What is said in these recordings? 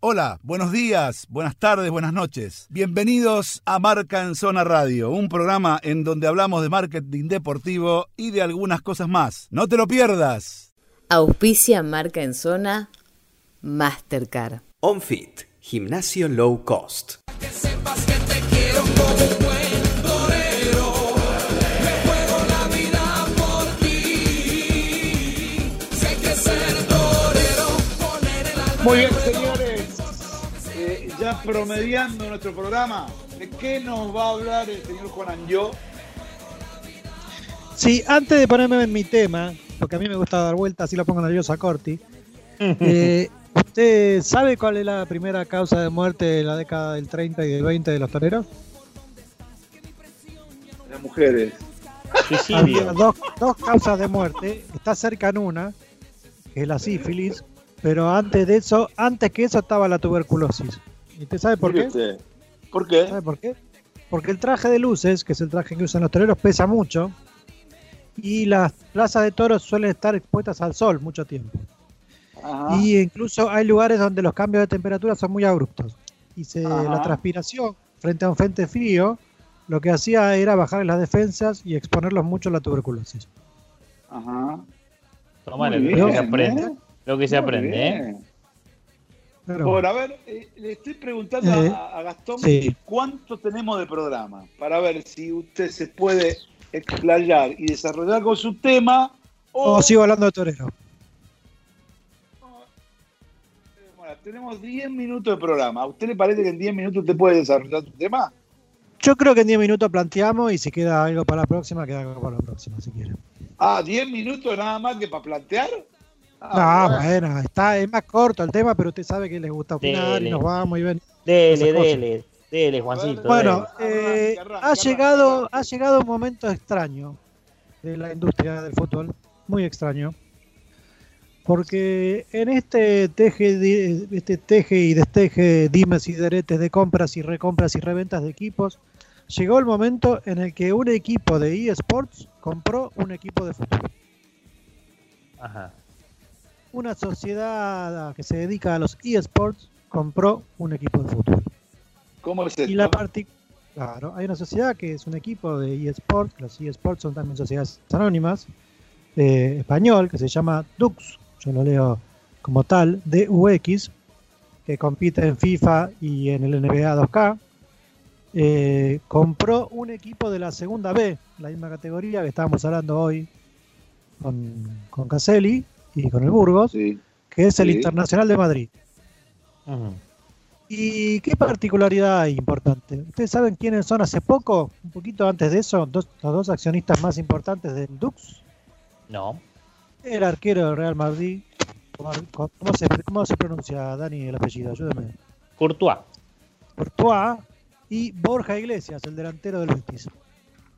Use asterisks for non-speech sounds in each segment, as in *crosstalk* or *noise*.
Hola, buenos días, buenas tardes, buenas noches. Bienvenidos a Marca en Zona Radio, un programa en donde hablamos de marketing deportivo y de algunas cosas más. No te lo pierdas. Auspicia Marca en Zona Mastercard. OnFit, gimnasio low cost. Muy bien, señores. Ya promediando nuestro programa, ¿de qué nos va a hablar el señor Juan Anjo? Sí, antes de ponerme en mi tema, porque a mí me gusta dar vueltas, así lo pongo nervioso a Corti. eh, *laughs* ¿Usted sabe cuál es la primera causa de muerte de la década del 30 y del 20 de los toreros? Las mujeres. Había dos, dos causas de muerte, está cerca en una, que es la sífilis, pero antes de eso, antes que eso estaba la tuberculosis. ¿Y usted sabe por qué? usted. ¿Por qué? ¿Sabe por qué? Porque el traje de luces, que es el traje que usan los toreros, pesa mucho y las plazas de toros suelen estar expuestas al sol mucho tiempo. Ajá. Y incluso hay lugares donde los cambios de temperatura son muy abruptos. Y se, la transpiración frente a un frente frío lo que hacía era bajar las defensas y exponerlos mucho a la tuberculosis. Ajá. Toma Muy lo que se bien, aprende. ¿eh? Lo que se Muy aprende, ¿eh? bien. Bueno, a ver, eh, le estoy preguntando Eh, a, a Gastón sí. cuánto tenemos de programa para ver si usted se puede explayar y desarrollar con su tema o... o sigo hablando de torero. Bueno, tenemos 10 minutos de programa. ¿A usted le parece que en 10 minutos usted puede desarrollar su tema? Yo creo que en 10 minutos planteamos y si queda algo para la próxima, queda algo para la próxima, si quiere. Ah, 10 minutos nada más que para plantear. No, Ah, bueno. bueno, está, es más corto el tema, pero usted sabe que les gusta opinar Dele. y nos vamos y ven. Dele, dele, dele, Juancito. Bueno, eh, ha llegado, ha llegado un momento extraño de la industria del fútbol, muy extraño, porque en este teje, de- este teje y desteje, dimes y deretes de compras y recompras y reventas de equipos, llegó el momento en el que un equipo de eSports compró un equipo de fútbol. Ajá. Una sociedad que se dedica a los eSports compró un equipo de fútbol. ¿Cómo es esto? Y la Claro, hay una sociedad que es un equipo de eSports, los eSports son también sociedades anónimas, eh, español, que se llama Dux, yo lo leo como tal, DUX, que compite en FIFA y en el NBA 2K. Eh, compró un equipo de la segunda B, la misma categoría que estábamos hablando hoy con, con Caselli y con el Burgos, Sí. que es el Sí. Internacional de Madrid. ¿Y qué particularidad hay importante? ¿Ustedes saben quiénes son hace poco? Un poquito antes de eso, dos- los dos accionistas más importantes del Dux. No. El arquero del Real Madrid. ¿Cómo, cómo se, cómo se pronuncia, Dani, el apellido? Ayúdame. Courtois. Courtois y Borja Iglesias, el delantero del Betis.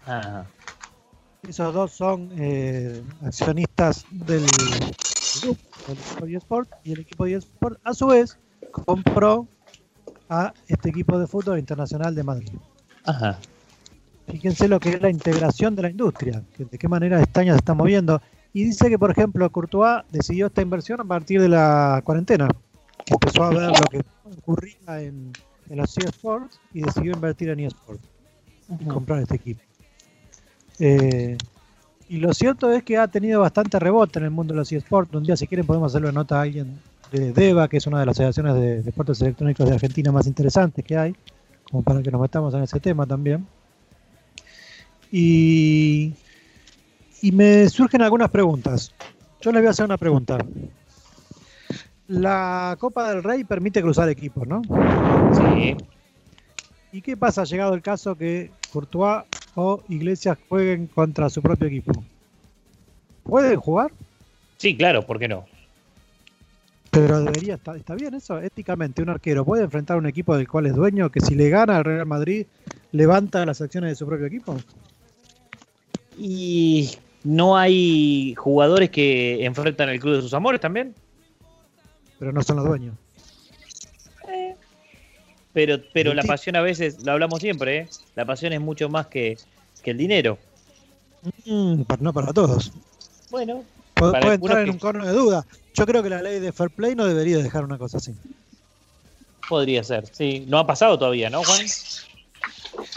Ajá. Esos dos son eh, accionistas del Del equipo de eSport, y el equipo de eSport, a su vez, compró a este equipo de fútbol internacional de Madrid. Ajá. Fíjense lo que es la integración de la industria, que de qué manera España se está moviendo. Y dice que, por ejemplo, Courtois decidió esta inversión a partir de la cuarentena. Empezó a ver lo que ocurría en, en los eSports y decidió invertir en eSports y comprar este equipo. Eh, y lo cierto es que ha tenido bastante rebote en el mundo de los eSports. Un día, si quieren, podemos hacerlo nota a alguien de DEVA, que es una de las asociaciones de deportes electrónicos de Argentina más interesantes que hay, como para que nos metamos en ese tema también. Y, y me surgen algunas preguntas. Yo les voy a hacer una pregunta. La Copa del Rey permite cruzar equipos, ¿no? Sí. ¿Y qué pasa llegado el caso que Courtois o Iglesias jueguen contra su propio equipo? ¿Pueden jugar? Sí, claro, ¿por qué no? Pero debería estar, está bien eso, éticamente. Un arquero puede enfrentar a un equipo del cual es dueño que si le gana al Real Madrid levanta las acciones de su propio equipo. Y no hay jugadores que enfrentan el club de sus amores también. Pero no son los dueños. Pero, pero la pasión a veces, lo hablamos siempre, ¿eh? La pasión es mucho más que, que el dinero. Mm, no para todos. Bueno, Puede, entrar en que- un cono de duda. Yo creo que la ley de fair play no debería dejar una cosa así. Podría ser, sí. No ha pasado todavía, ¿no, Juan?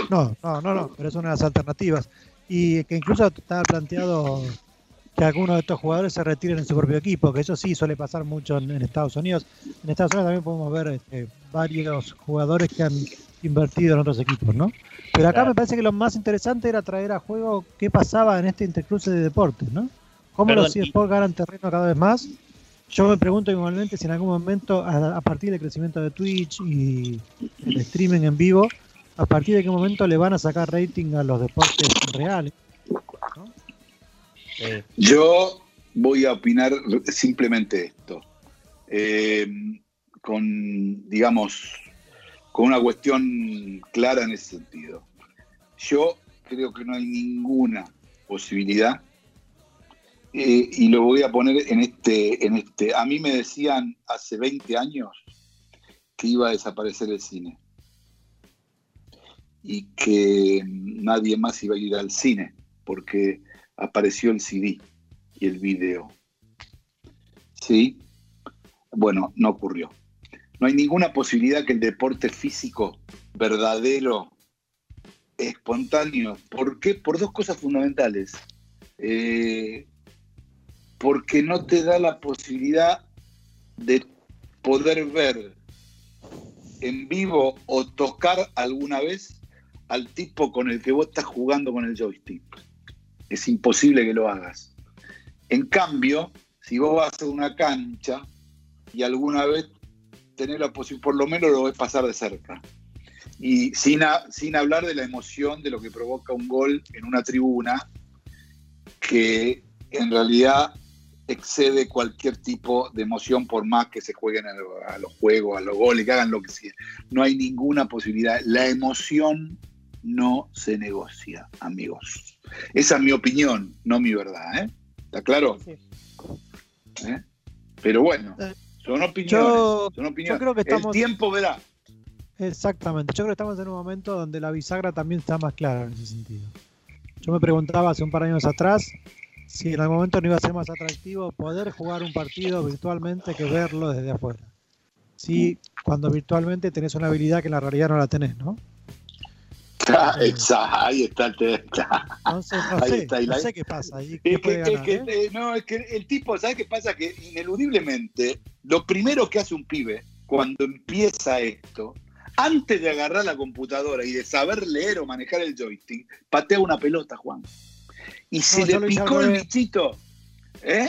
No, no, no, no, pero es una de las alternativas. Y que incluso estaba planteado que algunos de estos jugadores se retiren en su propio equipo, que eso sí suele pasar mucho en, en Estados Unidos. En Estados Unidos también podemos ver este, varios jugadores que han invertido en otros equipos, ¿no? Pero acá Claro. me parece que lo más interesante era traer a juego qué pasaba en este intercruce de deportes, ¿no? Cómo Perdón, los eSports ganan terreno cada vez más. Yo me pregunto igualmente si en algún momento, a, a partir del crecimiento de Twitch y el streaming en vivo, a partir de qué momento le van a sacar rating a los deportes reales. Yo voy a opinar simplemente esto. Eh, con, digamos, con una cuestión clara en ese sentido. Yo creo que no hay ninguna posibilidad, eh, y lo voy a poner en este, en este. A mí me decían hace 20 años que iba a desaparecer el cine y que nadie más iba a ir al cine porque apareció el CD y el video. ¿Sí? Bueno, no ocurrió. No hay ninguna posibilidad que el deporte físico verdadero, espontáneo, ¿por qué? Por dos cosas fundamentales. Eh, porque no te da la posibilidad de poder ver en vivo o tocar alguna vez al tipo con el que vos estás jugando con el joystick. Es imposible que lo hagas. En cambio, si vos vas a una cancha y alguna vez tenés la posibilidad, por lo menos lo ves pasar de cerca. Y sin, sin hablar de la emoción de lo que provoca un gol en una tribuna, que en realidad excede cualquier tipo de emoción por más que se jueguen a los juegos, a los goles, que hagan lo que sea. No hay ninguna posibilidad. La emoción no se negocia, amigos. Esa es mi opinión, no mi verdad, ¿eh? ¿Está claro? Sí. ¿Eh? Pero bueno, Eh, son opiniones. Yo, son opiniones. yo creo que estamos- El tiempo verá. exactamente, yo creo que estamos en un momento donde la bisagra también está más clara en ese sentido. Yo me preguntaba hace un par de años atrás si en algún momento no iba a ser más atractivo poder jugar un partido virtualmente que verlo desde afuera. Sí, cuando virtualmente tenés una habilidad que en la realidad no la tenés, ¿no? *laughs* Exacto, ahí está el. Entonces, no Ahí sé, está, y no la- sé qué pasa. ahí, ¿Qué Es que, es eh? eh, no, es que el tipo, ¿sabes qué pasa? Que ineludiblemente, lo primero que hace un pibe cuando empieza esto, antes de agarrar la computadora y de saber leer o manejar el joystick, patea una pelota, Juan. Y se No, le picó el bichito. ¿Eh?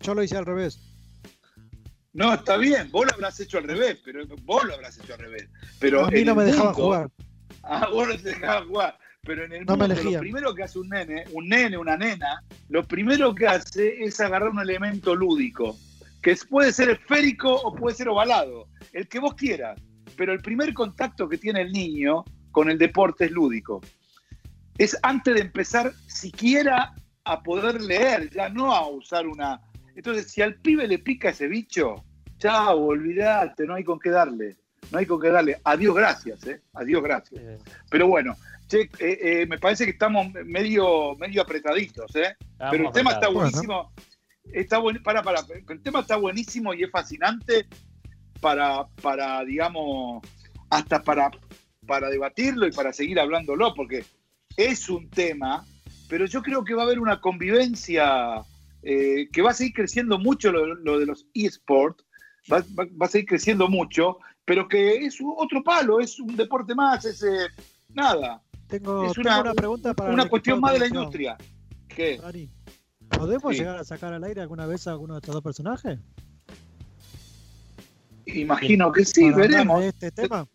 Yo lo hice al revés. No, está bien, vos lo habrás hecho al revés, pero vos lo habrás hecho al revés. Pero a mí no me dejaban mundo- jugar. Ah, vos no te dejabas jugar. Pero en el No mundo, lo primero que hace un nene, un nene, una nena, lo primero que hace es agarrar un elemento lúdico, que puede ser esférico o puede ser ovalado, el que vos quieras. Pero el primer contacto que tiene el niño con el deporte es lúdico. Es antes de empezar siquiera a poder leer, ya no a usar una. Entonces, si al pibe le pica ese bicho, chao, olvidate, no hay con qué darle. No hay con qué darle. Adiós, gracias, ¿eh? Adiós, gracias. Eh, Pero bueno, che, eh, eh, me parece que estamos medio, medio apretaditos, ¿eh? Pero el tema está buenísimo. Está buen, para, para, el tema está buenísimo y es fascinante para, para digamos, hasta para, para debatirlo y para seguir hablándolo, porque es un tema, pero yo creo que va a haber una convivencia eh, que va a seguir creciendo mucho lo, lo de los eSports, va, va- va a seguir creciendo mucho, pero que es otro palo, es un deporte más, es eh, nada, Tengo, es tengo una, una, pregunta para una cuestión más de la industria. ¿podemos Sí. llegar a sacar al aire alguna vez a alguno de estos dos personajes? Imagino que sí, Para veremos. de este tema.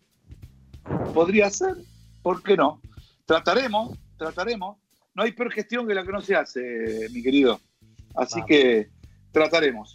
Podría ser, ¿por qué no? Trataremos, trataremos. No hay peor gestión que la que no se hace, mi querido. Así Vamos. que trataremos.